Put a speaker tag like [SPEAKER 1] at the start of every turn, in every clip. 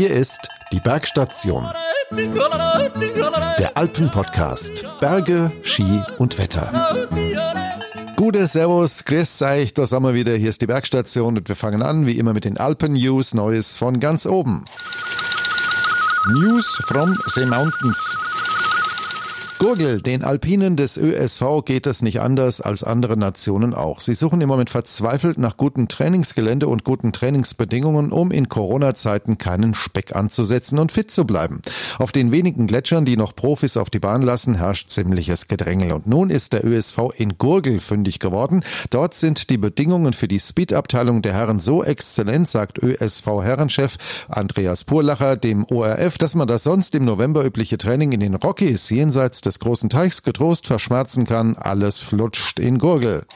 [SPEAKER 1] Hier ist die Bergstation. Der Alpenpodcast. Berge, Ski und Wetter. Gute Servus, grüß euch, da sind wir wieder. Hier ist die Bergstation und wir fangen an, wie immer, mit den Alpen-News. Neues von ganz oben. News from the Mountains. Gurgel, den Alpinen des ÖSV geht es nicht anders als andere Nationen auch. Sie suchen im Moment verzweifelt nach gutem Trainingsgelände und guten Trainingsbedingungen, um in Corona-Zeiten keinen Speck anzusetzen und fit zu bleiben. Auf den wenigen Gletschern, die noch Profis auf die Bahn lassen, herrscht ziemliches Gedrängel. Und nun ist der ÖSV in Gurgel fündig geworden. Dort sind die Bedingungen für die Speed-Abteilung der Herren so exzellent, sagt ÖSV-Herrenchef Andreas Purlacher dem ORF, dass man das sonst im November übliche Training in den Rockies jenseits des des großen Teichs getrost verschmerzen kann, alles flutscht in Gurgel.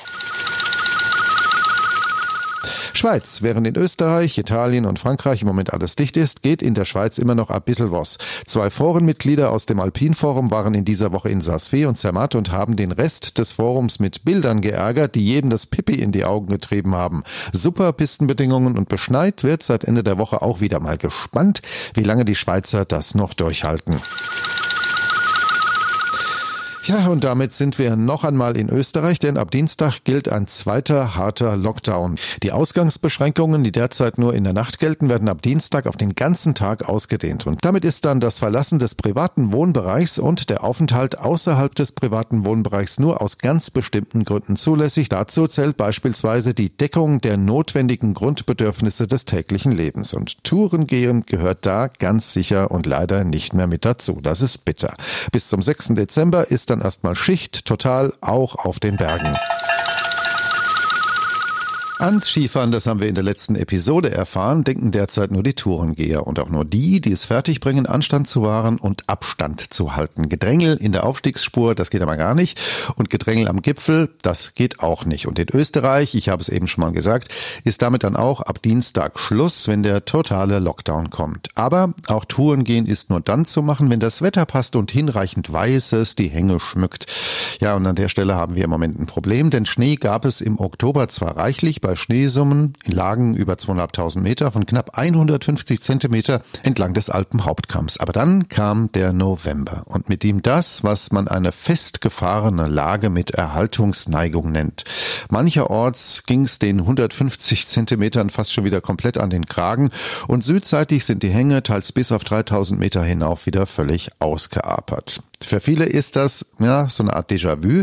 [SPEAKER 1] Schweiz. Während in Österreich, Italien und Frankreich im Moment alles dicht ist, geht in der Schweiz immer noch ein bisschen was. Zwei Forenmitglieder aus dem Alpinforum waren in dieser Woche in Saas-Fee und Zermatt und haben den Rest des Forums mit Bildern geärgert, die jedem das Pippi in die Augen getrieben haben. Super Pistenbedingungen und beschneit wird seit Ende der Woche auch wieder mal gespannt, wie lange die Schweizer das noch durchhalten. Ja, und damit sind wir noch einmal in Österreich, denn ab Dienstag gilt ein zweiter harter Lockdown. Die Ausgangsbeschränkungen, die derzeit nur in der Nacht gelten, werden ab Dienstag auf den ganzen Tag ausgedehnt. Und damit ist dann das Verlassen des privaten Wohnbereichs und der Aufenthalt außerhalb des privaten Wohnbereichs nur aus ganz bestimmten Gründen zulässig. Dazu zählt beispielsweise die Deckung der notwendigen Grundbedürfnisse des täglichen Lebens. Und Tourengehen gehört da ganz sicher und leider nicht mehr mit dazu. Das ist bitter. Bis zum 6. Dezember ist dann erstmal Schicht, total, auch auf den Bergen. Ans Skifahren, das haben wir in der letzten Episode erfahren, denken derzeit nur die Tourengeher und auch nur die, die es fertigbringen, Anstand zu wahren und Abstand zu halten. Gedrängel in der Aufstiegsspur, das geht aber gar nicht. Und Gedrängel am Gipfel, das geht auch nicht. Und in Österreich, ich habe es eben schon mal gesagt, ist damit dann auch ab Dienstag Schluss, wenn der totale Lockdown kommt. Aber auch Tourengehen ist nur dann zu machen, wenn das Wetter passt und hinreichend Weißes die Hänge schmückt. Ja, und an der Stelle haben wir im Moment ein Problem, denn Schnee gab es im Oktober zwar reichlich, bei Schneesummen in Lagen über 2.500 Meter von knapp 150 Zentimeter entlang des Alpenhauptkamms. Aber dann kam der November und mit ihm das, was man eine festgefahrene Lage mit Erhaltungsneigung nennt. Mancherorts ging es den 150 Zentimetern fast schon wieder komplett an den Kragen und südseitig sind die Hänge teils bis auf 3000 Meter hinauf wieder völlig ausgeapert. Für viele ist das ja so eine Art Déjà-vu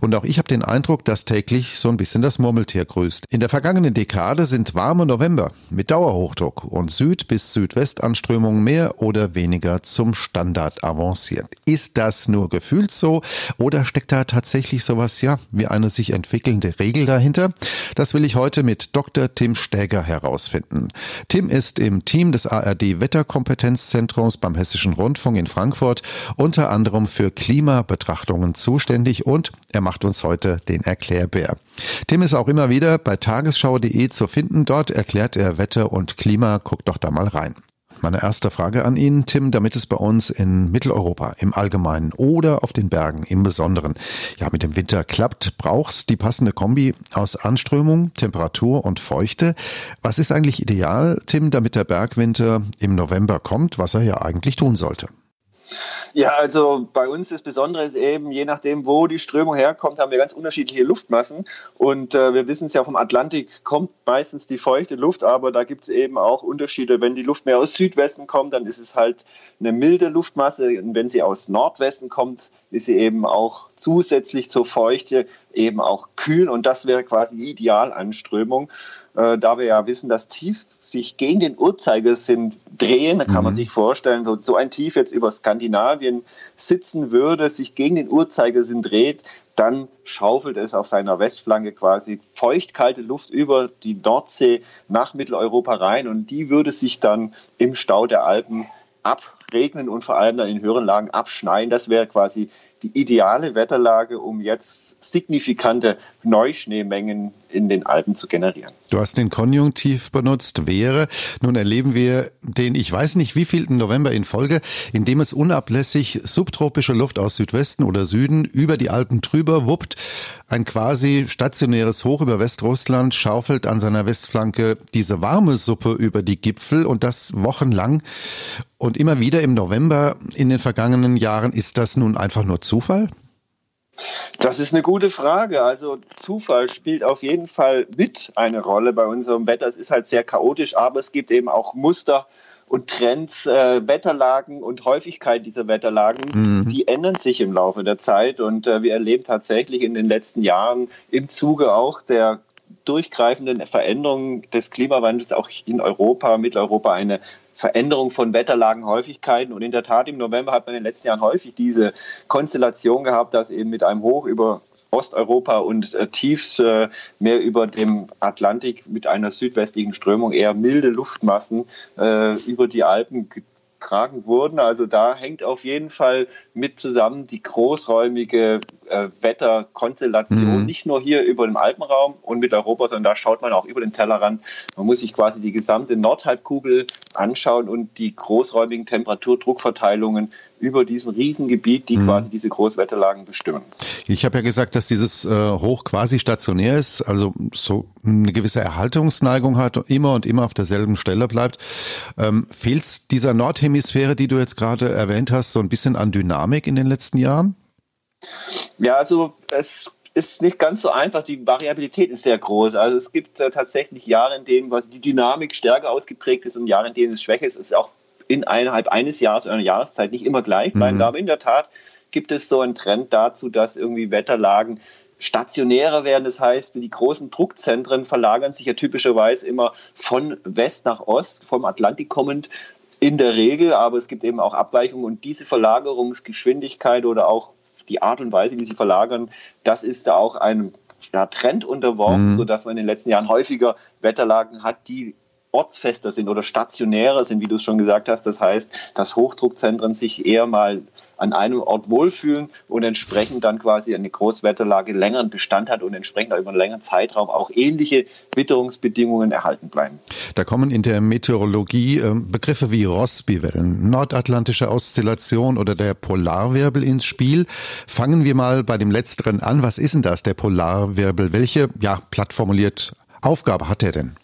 [SPEAKER 1] und auch ich habe den Eindruck, dass täglich so ein bisschen das Murmeltier grüßt. In der vergangenen Dekade sind warme November mit Dauerhochdruck und Süd- bis Südwestanströmungen mehr oder weniger zum Standard avanciert. Ist das nur gefühlt so oder steckt da tatsächlich sowas ja wie eine sich entwickelnde Regel dahinter? Das will ich heute mit Dr. Tim Stäger herausfinden. Tim ist im Team des ARD Wetterkompetenzzentrums beim Hessischen Rundfunk in Frankfurt unter anderem Zentrum für Klimabetrachtungen zuständig und er macht uns heute den Erklärbär. Tim ist auch immer wieder bei tagesschau.de zu finden. Dort erklärt er Wetter und Klima. Guckt doch da mal rein. Meine erste Frage an ihn, Tim, damit es bei uns in Mitteleuropa im Allgemeinen oder auf den Bergen im Besonderen ja mit dem Winter klappt, brauchst die passende Kombi aus Anströmung, Temperatur und Feuchte. Was ist eigentlich ideal, Tim, damit der Bergwinter im November kommt, was er ja eigentlich tun sollte?
[SPEAKER 2] Ja, also bei uns das Besondere ist eben, je nachdem, wo die Strömung herkommt, haben wir ganz unterschiedliche Luftmassen. Und äh, wir wissen es ja, vom Atlantik kommt meistens die feuchte Luft, aber da gibt es eben auch Unterschiede. Wenn die Luft mehr aus Südwesten kommt, dann ist es halt eine milde Luftmasse. Und wenn sie aus Nordwesten kommt, ist sie eben auch zusätzlich zur Feuchte eben auch kühl. Und das wäre quasi die Idealanströmung. Äh, da wir ja wissen, dass Tief sich gegen den Uhrzeigersinn drehen, da kann mhm. man sich vorstellen, so, so ein Tief jetzt über Skandinavien sitzen würde, sich gegen den Uhrzeigersinn dreht, dann schaufelt es auf seiner Westflanke quasi feuchtkalte Luft über die Nordsee nach Mitteleuropa rein und die würde sich dann im Stau der Alpen abregnen und vor allem dann in höheren Lagen abschneien. Das wäre quasi die ideale Wetterlage, um jetzt signifikante Neuschneemengen in den Alpen zu generieren.
[SPEAKER 1] Du hast den Konjunktiv benutzt, wäre. Nun erleben wir den, ich weiß nicht wievielten November in Folge, in dem es unablässig subtropische Luft aus Südwesten oder Süden über die Alpen drüber wuppt. Ein quasi stationäres Hoch über Westrussland schaufelt an seiner Westflanke diese warme Suppe über die Gipfel und das wochenlang. Und immer wieder im November in den vergangenen Jahren. Ist das nun einfach nur Zufall?
[SPEAKER 2] Das ist eine gute Frage. Also Zufall spielt auf jeden Fall mit eine Rolle bei unserem Wetter. Es ist halt sehr chaotisch, aber es gibt eben auch Muster und Trends, äh, Wetterlagen und Häufigkeit dieser Wetterlagen, mhm. die ändern sich im Laufe der Zeit. Und äh, wir erleben tatsächlich in den letzten Jahren im Zuge auch der durchgreifenden Veränderungen des Klimawandels auch in Europa, Mitteleuropa eine Veränderung von Wetterlagenhäufigkeiten. Und in der Tat, im November hat man in den letzten Jahren häufig diese Konstellation gehabt, dass eben mit einem Hoch über Osteuropa und äh, Tiefs äh, mehr über dem Atlantik mit einer südwestlichen Strömung eher milde Luftmassen äh, über die Alpen getragen wurden. Also da hängt auf jeden Fall mit zusammen die großräumige äh, Wetterkonstellation, mhm. nicht nur hier über dem Alpenraum und Mitteleuropa, sondern da schaut man auch über den Tellerrand. Man muss sich quasi die gesamte Nordhalbkugel anschauen und die großräumigen Temperaturdruckverteilungen über diesem Riesengebiet, die mhm. quasi diese Großwetterlagen bestimmen.
[SPEAKER 1] Ich habe ja gesagt, dass dieses äh, Hoch quasi stationär ist, also so eine gewisse Erhaltungsneigung hat, immer und immer auf derselben Stelle bleibt. Ähm, Fehlt dieser Nordhemisphäre, die du jetzt gerade erwähnt hast, so ein bisschen an Dynamik in den letzten Jahren?
[SPEAKER 2] Ja, also es ist nicht ganz so einfach. Die Variabilität ist sehr groß. Also es gibt äh, tatsächlich Jahre, in denen die Dynamik stärker ausgeprägt ist und Jahre, in denen es schwächer ist. Es ist auch innerhalb eines Jahres oder einer Jahreszeit nicht immer gleich bleiben. Mhm. Aber in der Tat gibt es so einen Trend dazu, dass irgendwie Wetterlagen stationärer werden. Das heißt, die großen Druckzentren verlagern sich ja typischerweise immer von West nach Ost, vom Atlantik kommend in der Regel, aber es gibt eben auch Abweichungen und diese Verlagerungsgeschwindigkeit oder auch die Art und Weise, wie sie verlagern, das ist da auch einem ja, Trend unterworfen, mhm. sodass man in den letzten Jahren häufiger Wetterlagen hat, die ortsfester sind oder stationärer sind, wie du es schon gesagt hast. Das heißt, dass Hochdruckzentren sich eher mal an einem Ort wohlfühlen und entsprechend dann quasi eine Großwetterlage längeren Bestand hat und entsprechend über einen längeren Zeitraum auch ähnliche Witterungsbedingungen erhalten bleiben.
[SPEAKER 1] Da kommen in der Meteorologie ähm, Begriffe wie Rossby-Wellen, nordatlantische Oszillation oder der Polarwirbel ins Spiel. Fangen wir mal bei dem letzteren an. Was ist denn das, der Polarwirbel? Welche, ja, platt formuliert, Aufgabe hat er denn?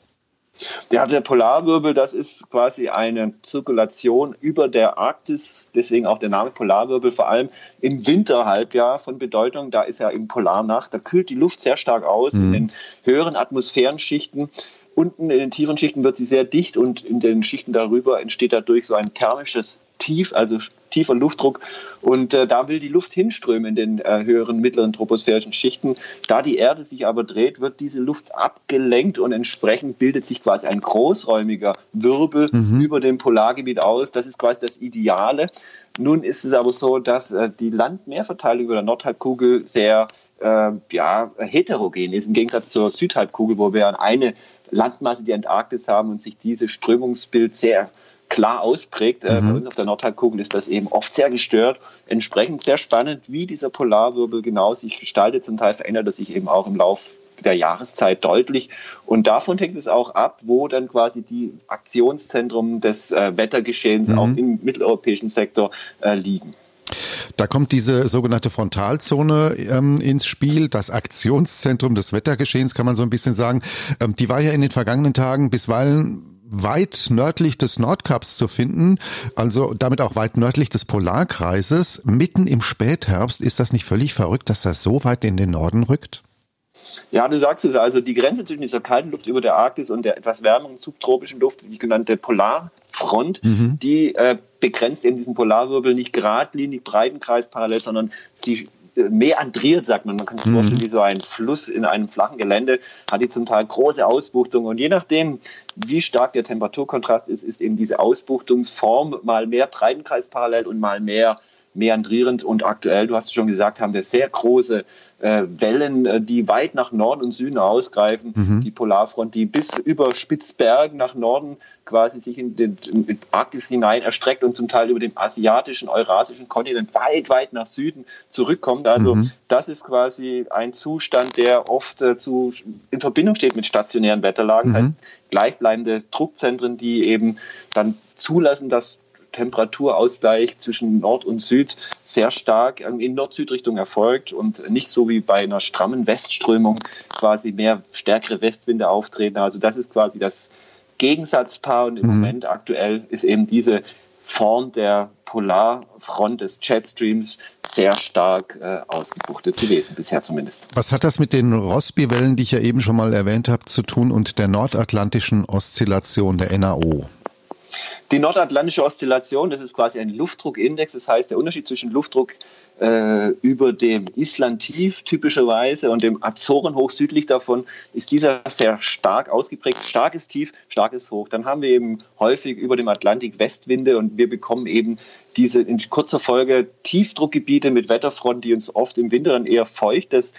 [SPEAKER 2] Der, der Polarwirbel, das ist quasi eine Zirkulation über der Arktis, deswegen auch der Name Polarwirbel, vor allem im Winterhalbjahr von Bedeutung. Da ist ja im Polarnacht, da kühlt die Luft sehr stark aus mhm. in den höheren Atmosphärenschichten. Unten in den tiefen Schichten wird sie sehr dicht und in den Schichten darüber entsteht dadurch so ein thermisches Tief, also tiefer Luftdruck. Und äh, da will die Luft hinströmen in den äh, höheren, mittleren troposphärischen Schichten. Da die Erde sich aber dreht, wird diese Luft abgelenkt und entsprechend bildet sich quasi ein großräumiger Wirbel mhm. über dem Polargebiet aus. Das ist quasi das Ideale. Nun ist es aber so, dass äh, die Landmeerverteilung über der Nordhalbkugel sehr äh, ja, heterogen ist, im Gegensatz zur Südhalbkugel, wo wir eine Landmasse, die Antarktis haben und sich dieses Strömungsbild sehr klar ausprägt. Äh, mhm. Bei uns auf der Nordhalbkugel ist das eben oft sehr gestört. Entsprechend sehr spannend, wie dieser Polarwirbel genau sich gestaltet. Zum Teil verändert er sich eben auch im Lauf der Jahreszeit deutlich. Und davon hängt es auch ab, wo dann quasi die Aktionszentren des äh, Wettergeschehens mhm. auch im mitteleuropäischen Sektor äh, liegen.
[SPEAKER 1] Da kommt diese sogenannte Frontalzone ähm, ins Spiel, das Aktionszentrum des Wettergeschehens, kann man so ein bisschen sagen. Ähm, die war ja in den vergangenen Tagen bisweilen weit nördlich des Nordkaps zu finden, also damit auch weit nördlich des Polarkreises, mitten im Spätherbst. Ist das nicht völlig verrückt, dass das so weit in den Norden rückt?
[SPEAKER 2] Ja, du sagst es also, die Grenze zwischen dieser kalten Luft über der Arktis und der etwas wärmeren subtropischen Luft, die genannte Polarfront, mhm. die äh, begrenzt eben diesen Polarwirbel nicht geradlinig, Breitenkreis parallel, sondern sie meandriert, sagt man. Man kann sich mhm. vorstellen, wie so ein Fluss in einem flachen Gelände, hat die zum Teil große Ausbuchtungen. Und je nachdem, wie stark der Temperaturkontrast ist, ist eben diese Ausbuchtungsform mal mehr Breitenkreis parallel und mal mehr meandrierend und aktuell, du hast es schon gesagt, haben wir sehr große äh, Wellen, äh, die weit nach Norden und Süden ausgreifen. Mhm. Die Polarfront, die bis über Spitzbergen nach Norden quasi sich in den in Arktis hinein erstreckt und zum Teil über dem asiatischen, eurasischen Kontinent weit, weit nach Süden zurückkommt. Also mhm. das ist quasi ein Zustand, der oft äh, zu, in Verbindung steht mit stationären Wetterlagen, mhm. das heißt gleichbleibende Druckzentren, die eben dann zulassen, dass Temperaturausgleich zwischen Nord und Süd sehr stark in Nord-Süd-Richtung erfolgt und nicht so wie bei einer strammen Westströmung quasi mehr stärkere Westwinde auftreten. Also das ist quasi das Gegensatzpaar und im mhm. Moment aktuell ist eben diese Form der Polarfront des Jetstreams sehr stark äh, ausgebuchtet gewesen, bisher zumindest.
[SPEAKER 1] Was hat das mit den Rossby-Wellen, die ich ja eben schon mal erwähnt habe, zu tun und der nordatlantischen Oszillation der NAO?
[SPEAKER 2] Die nordatlantische Oszillation, das ist quasi ein Luftdruckindex, das heißt der Unterschied zwischen Luftdruck äh, über dem Island-Tief typischerweise und dem Azorenhoch südlich davon ist dieser sehr stark ausgeprägt. Starkes Tief, starkes Hoch. Dann haben wir eben häufig über dem Atlantik Westwinde und wir bekommen eben diese in kurzer Folge Tiefdruckgebiete mit Wetterfronten, die uns oft im Winter dann eher feuchtes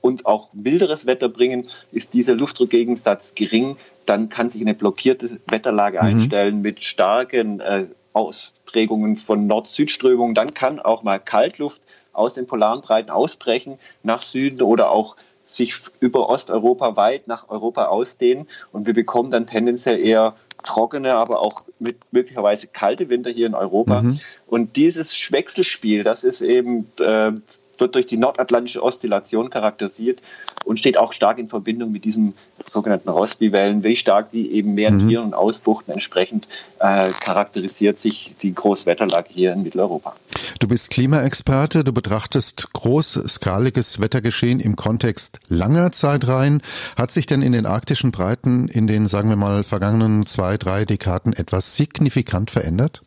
[SPEAKER 2] und auch milderes Wetter bringen, ist dieser Luftdruckgegensatz gering. Dann kann sich eine blockierte Wetterlage mhm. einstellen mit starken äh, Ausprägungen von Nord-Süd-Strömungen. Dann kann auch mal Kaltluft aus den polaren Breiten ausbrechen nach Süden oder auch sich über Osteuropa weit nach Europa ausdehnen. Und wir bekommen dann tendenziell eher trockene, aber auch mit möglicherweise kalte Winter hier in Europa. Mhm. Und dieses Wechselspiel, das ist eben äh, wird durch die nordatlantische Oszillation charakterisiert und steht auch stark in Verbindung mit diesen sogenannten Rossby-Wellen, wie stark die eben meandrieren mhm. und ausbuchten. Entsprechend äh, charakterisiert sich die Großwetterlage hier in Mitteleuropa.
[SPEAKER 1] Du bist Klimaexperte, du betrachtest großskaliges Wettergeschehen im Kontext langer Zeitreihen. Hat sich denn in den arktischen Breiten in den, sagen wir mal, vergangenen zwei, drei Dekaden etwas signifikant verändert?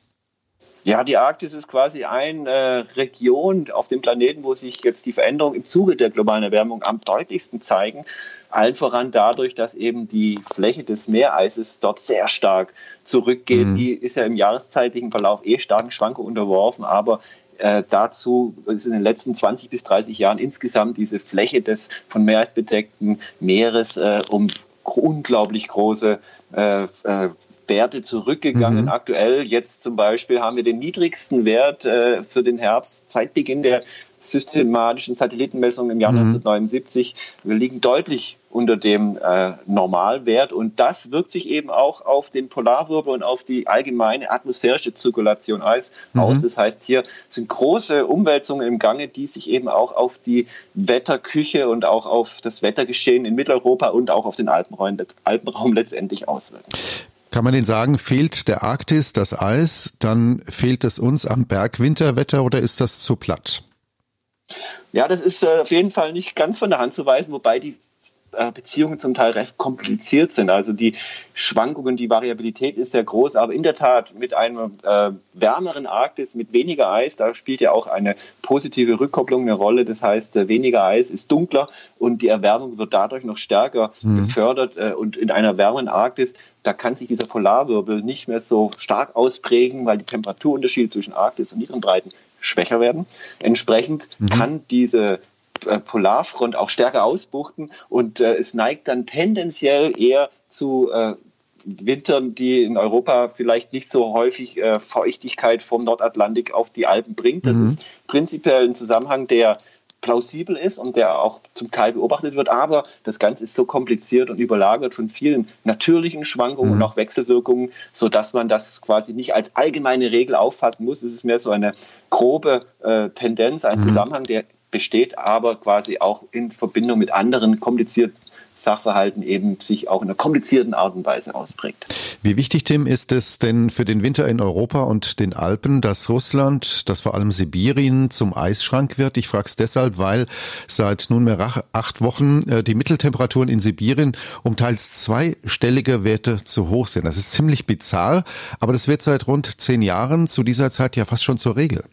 [SPEAKER 2] Ja, die Arktis ist quasi eine äh, Region auf dem Planeten, wo sich jetzt die Veränderungen im Zuge der globalen Erwärmung am deutlichsten zeigen. Allen voran dadurch, dass eben die Fläche des Meereises dort sehr stark zurückgeht. Mhm. Die ist ja im jahreszeitlichen Verlauf eh starken Schwankungen unterworfen, aber äh, dazu ist in den letzten 20 bis 30 Jahren insgesamt diese Fläche des von Meereis bedeckten Meeres äh, um unglaublich große äh, äh Werte zurückgegangen. Mhm. Aktuell jetzt zum Beispiel haben wir den niedrigsten Wert äh, für den Herbst seit Beginn der systematischen Satellitenmessung im Jahr mhm. 1979. Wir liegen deutlich unter dem äh, Normalwert und das wirkt sich eben auch auf den Polarwirbel und auf die allgemeine atmosphärische Zirkulation aus. Mhm. Das heißt, hier sind große Umwälzungen im Gange, die sich eben auch auf die Wetterküche und auch auf das Wettergeschehen in Mitteleuropa und auch auf den Alpenraum, Alpenraum letztendlich auswirken.
[SPEAKER 1] Kann man denn sagen, fehlt der Arktis das Eis, dann fehlt es uns am Bergwinterwetter oder ist das zu platt?
[SPEAKER 2] Ja, das ist äh, auf jeden Fall nicht ganz von der Hand zu weisen, wobei die Beziehungen zum Teil recht kompliziert sind. Also die Schwankungen, die Variabilität ist sehr groß, aber in der Tat mit einem äh, wärmeren Arktis, mit weniger Eis, da spielt ja auch eine positive Rückkopplung eine Rolle. Das heißt, äh, weniger Eis ist dunkler und die Erwärmung wird dadurch noch stärker mhm. befördert. Äh, und in einer wärmeren Arktis, da kann sich dieser Polarwirbel nicht mehr so stark ausprägen, weil die Temperaturunterschiede zwischen Arktis und ihren Breiten schwächer werden. Entsprechend mhm. kann diese äh, Polarfront auch stärker ausbuchten und äh, es neigt dann tendenziell eher zu äh, Wintern, die in Europa vielleicht nicht so häufig äh, Feuchtigkeit vom Nordatlantik auf die Alpen bringt. Das mhm. ist prinzipiell ein Zusammenhang, der plausibel ist und der auch zum Teil beobachtet wird. Aber das Ganze ist so kompliziert und überlagert von vielen natürlichen Schwankungen mhm. und auch Wechselwirkungen, sodass man das quasi nicht als allgemeine Regel auffassen muss. Es ist mehr so eine grobe äh, Tendenz, ein mhm. Zusammenhang, der besteht, aber quasi auch in Verbindung mit anderen komplizierten Sachverhalten eben sich auch in einer komplizierten Art und Weise ausprägt.
[SPEAKER 1] Wie wichtig, Tim, ist es denn für den Winter in Europa und den Alpen, dass Russland, dass vor allem Sibirien zum Eisschrank wird? Ich frage es deshalb, weil seit nunmehr acht Wochen äh, die Mitteltemperaturen in Sibirien um teils zweistellige Werte zu hoch sind. Das ist ziemlich bizarr, aber das wird seit rund zehn Jahren zu dieser Zeit ja fast schon zur Regel.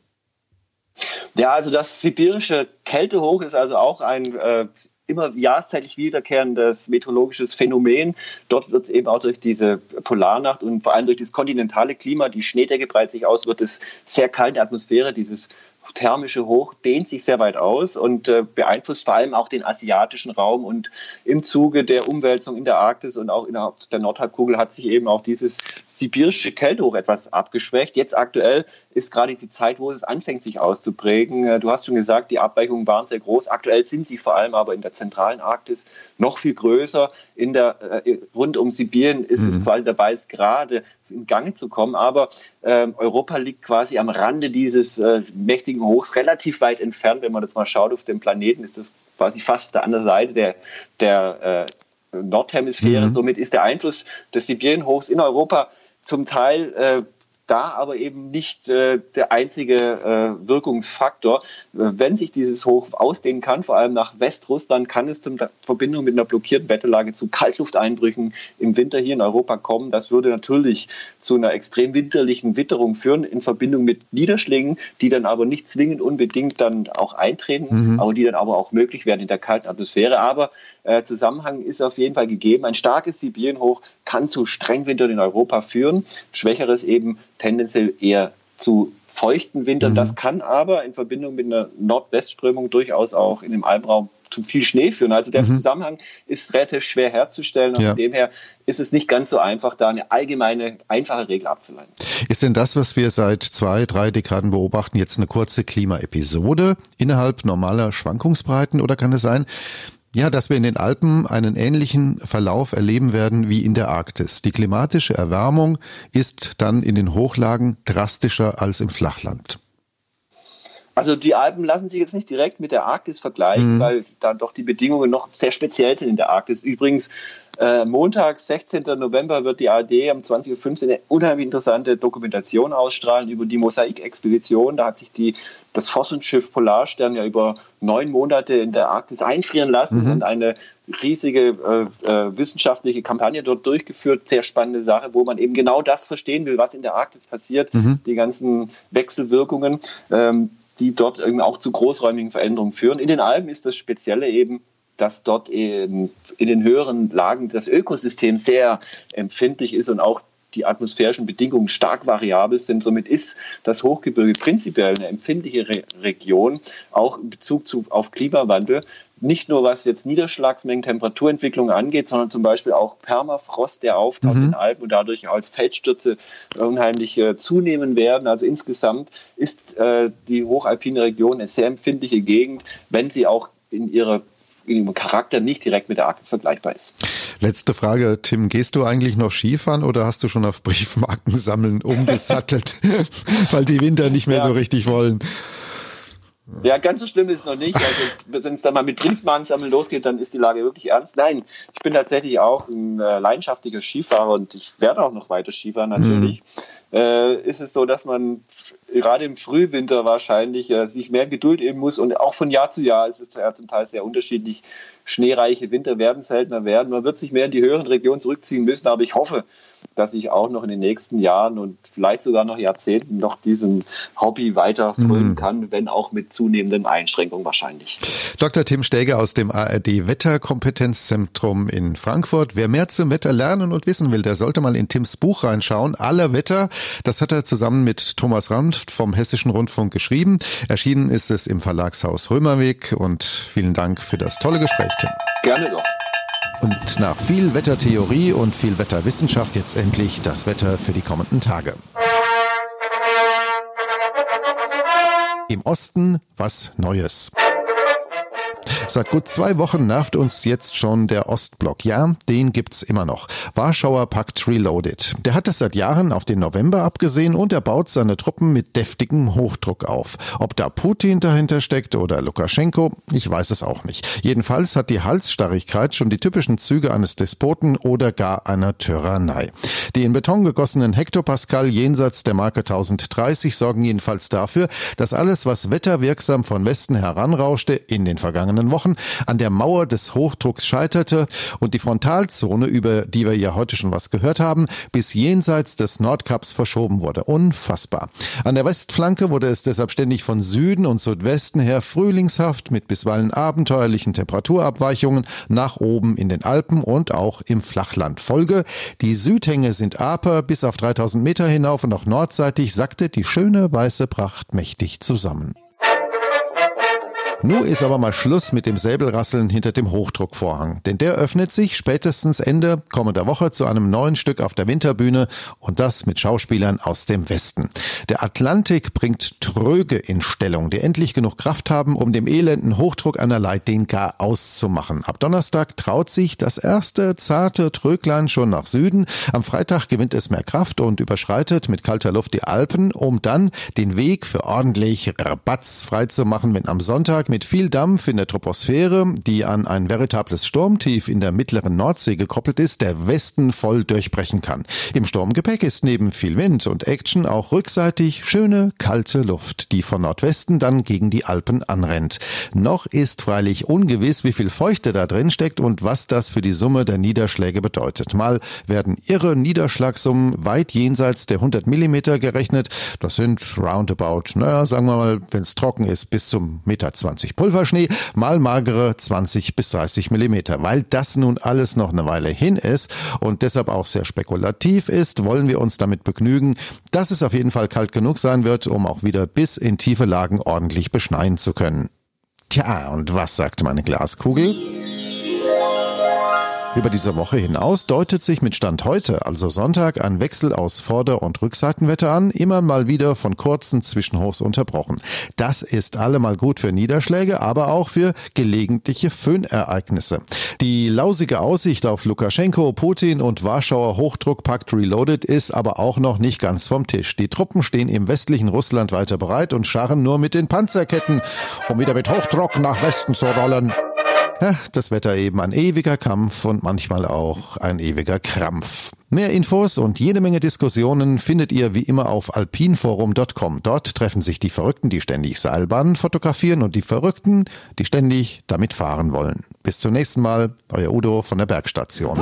[SPEAKER 2] Ja, also das sibirische Kältehoch ist also auch ein äh, immer jahreszeitlich wiederkehrendes meteorologisches Phänomen. Dort wird es eben auch durch diese Polarnacht und vor allem durch das kontinentale Klima, die Schneedecke breitet sich aus, wird es sehr kalte Atmosphäre, dieses thermische Hoch dehnt sich sehr weit aus und äh, beeinflusst vor allem auch den asiatischen Raum. Und im Zuge der Umwälzung in der Arktis und auch innerhalb der Nordhalbkugel hat sich eben auch dieses sibirische Kältehoch etwas abgeschwächt. Jetzt aktuell ist gerade die Zeit, wo es anfängt, sich auszuprägen. Äh, du hast schon gesagt, die Abweichungen waren sehr groß. Aktuell sind sie vor allem aber in der zentralen Arktis noch viel größer. In der, äh, rund um Sibirien ist mhm. es quasi dabei, es gerade in Gang zu kommen. Aber äh, Europa liegt quasi am Rande dieses äh, mächtigen Hochs, relativ weit entfernt. Wenn man das mal schaut auf dem Planeten, ist das quasi fast auf der anderen Seite der, der äh, Nordhemisphäre. Mhm. Somit ist der Einfluss des Sibirienhochs in Europa zum Teil äh, da aber eben nicht äh, der einzige äh, Wirkungsfaktor. Wenn sich dieses Hoch ausdehnen kann, vor allem nach Westrussland, kann es in Verbindung mit einer blockierten Wetterlage zu Kaltlufteinbrüchen im Winter hier in Europa kommen. Das würde natürlich zu einer extrem winterlichen Witterung führen in Verbindung mit Niederschlägen, die dann aber nicht zwingend unbedingt dann auch eintreten, mhm. aber die dann aber auch möglich werden in der kalten Atmosphäre. Aber äh, Zusammenhang ist auf jeden Fall gegeben. Ein starkes Sibirienhoch kann zu Strengwintern in Europa führen, schwächeres eben tendenziell eher zu feuchten Wintern. Mhm. Das kann aber in Verbindung mit einer Nordwestströmung durchaus auch in dem Alpenraum zu viel Schnee führen. Also der mhm. Zusammenhang ist relativ schwer herzustellen und ja. von dem her ist es nicht ganz so einfach, da eine allgemeine, einfache Regel abzuleiten.
[SPEAKER 1] Ist denn das, was wir seit zwei, drei Dekaden beobachten, jetzt eine kurze Klimaepisode innerhalb normaler Schwankungsbreiten oder kann es sein, ja, dass wir in den Alpen einen ähnlichen Verlauf erleben werden wie in der Arktis. Die klimatische Erwärmung ist dann in den Hochlagen drastischer als im Flachland.
[SPEAKER 2] Also die Alpen lassen sich jetzt nicht direkt mit der Arktis vergleichen, mhm. weil da doch die Bedingungen noch sehr speziell sind in der Arktis. Übrigens äh, Montag, 16. November, wird die ARD um 20.15 Uhr eine unheimlich interessante Dokumentation ausstrahlen über die Mosaik-Expedition. Da hat sich die, das Forschungsschiff Polarstern ja über neun Monate in der Arktis einfrieren lassen mhm. und eine riesige äh, äh, wissenschaftliche Kampagne dort durchgeführt. Sehr spannende Sache, wo man eben genau das verstehen will, was in der Arktis passiert, mhm. die ganzen Wechselwirkungen. Ähm, die dort irgendwie auch zu großräumigen Veränderungen führen. In den Alpen ist das Spezielle eben, dass dort in, in den höheren Lagen das Ökosystem sehr empfindlich ist und auch die atmosphärischen Bedingungen stark variabel sind. Somit ist das Hochgebirge prinzipiell eine empfindliche Re Region, auch in Bezug zu, auf Klimawandel. Nicht nur was jetzt Niederschlagsmengen, Temperaturentwicklung angeht, sondern zum Beispiel auch Permafrost, der auftaucht mhm. in den Alpen und dadurch als Feldstürze unheimlich äh, zunehmen werden. Also insgesamt ist äh, die hochalpine Region eine sehr empfindliche Gegend, wenn sie auch in ihrer ihrem Charakter nicht direkt mit der Arktis vergleichbar ist.
[SPEAKER 1] Letzte Frage, Tim, gehst du eigentlich noch Skifahren oder hast du schon auf Briefmarken sammeln umgesattelt, weil die Winter nicht mehr ja. so richtig wollen?
[SPEAKER 2] Ja, ganz so schlimm ist es noch nicht. Also, wenn es dann mal mit Briefmarkensammeln losgeht, dann ist die Lage wirklich ernst. Nein, ich bin tatsächlich auch ein äh, leidenschaftlicher Skifahrer und ich werde auch noch weiter Skifahren natürlich. Mhm. Äh, ist es so, dass man gerade im Frühwinter wahrscheinlich äh, sich mehr Geduld eben muss und auch von Jahr zu Jahr ist es ja zum Teil sehr unterschiedlich. Schneereiche Winter werden seltener werden. Man wird sich mehr in die höheren Regionen zurückziehen müssen, aber ich hoffe, dass ich auch noch in den nächsten Jahren und vielleicht sogar noch Jahrzehnten noch diesem Hobby weiter frönen mhm. kann, wenn auch mit zunehmenden Einschränkungen wahrscheinlich.
[SPEAKER 1] Dr. Tim Steger aus dem ARD Wetterkompetenzzentrum in Frankfurt. Wer mehr zum Wetter lernen und wissen will, der sollte mal in Tims Buch reinschauen. Aller Wetter. Das hat er zusammen mit Thomas Ranft vom Hessischen Rundfunk geschrieben. Erschienen ist es im Verlagshaus Römerweg und vielen Dank für das tolle Gespräch, Tim.
[SPEAKER 2] Gerne doch.
[SPEAKER 1] Und nach viel Wettertheorie und viel Wetterwissenschaft jetzt endlich das Wetter für die kommenden Tage. Im Osten was Neues. Seit gut zwei Wochen nervt uns jetzt schon der Ostblock. Ja, den gibt's immer noch. Warschauer Pakt Reloaded. Der hat es seit Jahren auf den November abgesehen und er baut seine Truppen mit deftigem Hochdruck auf. Ob da Putin dahinter steckt oder Lukaschenko, ich weiß es auch nicht. Jedenfalls hat die Halsstarrigkeit schon die typischen Züge eines Despoten oder gar einer Tyrannei. Die in Beton gegossenen Hektopascal jenseits der Marke 1030 sorgen jedenfalls dafür, dass alles, was wetterwirksam von Westen heranrauschte, in den vergangenen Wochen Wochen an der Mauer des Hochdrucks scheiterte und die Frontalzone, über die wir ja heute schon was gehört haben, bis jenseits des Nordkaps verschoben wurde. Unfassbar. An der Westflanke wurde es deshalb ständig von Süden und Südwesten her frühlingshaft mit bisweilen abenteuerlichen Temperaturabweichungen nach oben in den Alpen und auch im Flachland. Folge, die Südhänge sind aper bis auf 3000 Meter hinauf und auch nordseitig sackte die schöne weiße Pracht mächtig zusammen. Nu ist aber mal Schluss mit dem Säbelrasseln hinter dem Hochdruckvorhang, denn der öffnet sich spätestens Ende kommender Woche zu einem neuen Stück auf der Winterbühne und das mit Schauspielern aus dem Westen. Der Atlantik bringt Tröge in Stellung, die endlich genug Kraft haben, um dem elenden Hochdruck einer Leitdin gar auszumachen. Ab Donnerstag traut sich das erste zarte Tröglein schon nach Süden. Am Freitag gewinnt es mehr Kraft und überschreitet mit kalter Luft die Alpen, um dann den Weg für ordentlich Rabatz freizumachen, wenn am Sonntag mit viel Dampf in der Troposphäre, die an ein veritables Sturmtief in der mittleren Nordsee gekoppelt ist, der Westen voll durchbrechen kann. Im Sturmgepäck ist neben viel Wind und Action auch rückseitig schöne, kalte Luft, die von Nordwesten dann gegen die Alpen anrennt. Noch ist freilich ungewiss, wie viel Feuchte da drin steckt und was das für die Summe der Niederschläge bedeutet. Mal werden irre Niederschlagssummen weit jenseits der 100 Millimeter gerechnet. Das sind roundabout, naja, sagen wir mal, wenn es trocken ist, bis zum Meter 20 20 Pulverschnee, mal magere 20 bis 30 Millimeter. Weil das nun alles noch eine Weile hin ist und deshalb auch sehr spekulativ ist, wollen wir uns damit begnügen, dass es auf jeden Fall kalt genug sein wird, um auch wieder bis in tiefe Lagen ordentlich beschneien zu können. Tja, und was sagt meine Glaskugel? Über diese Woche hinaus deutet sich mit Stand heute, also Sonntag, ein Wechsel aus Vorder- und Rückseitenwetter an, immer mal wieder von kurzen Zwischenhochs unterbrochen. Das ist allemal gut für Niederschläge, aber auch für gelegentliche Föhnereignisse. Die lausige Aussicht auf Lukaschenko, Putin und Warschauer Hochdruckpakt Reloaded ist aber auch noch nicht ganz vom Tisch. Die Truppen stehen im westlichen Russland weiter bereit und scharren nur mit den Panzerketten, um wieder mit Hochdruck nach Westen zu rollen. Ja, das Wetter eben ein ewiger Kampf und manchmal auch ein ewiger Krampf. Mehr Infos und jede Menge Diskussionen findet ihr wie immer auf alpinforum.com. Dort treffen sich die Verrückten, die ständig Seilbahnen fotografieren und die Verrückten, die ständig damit fahren wollen. Bis zum nächsten Mal, euer Udo von der Bergstation.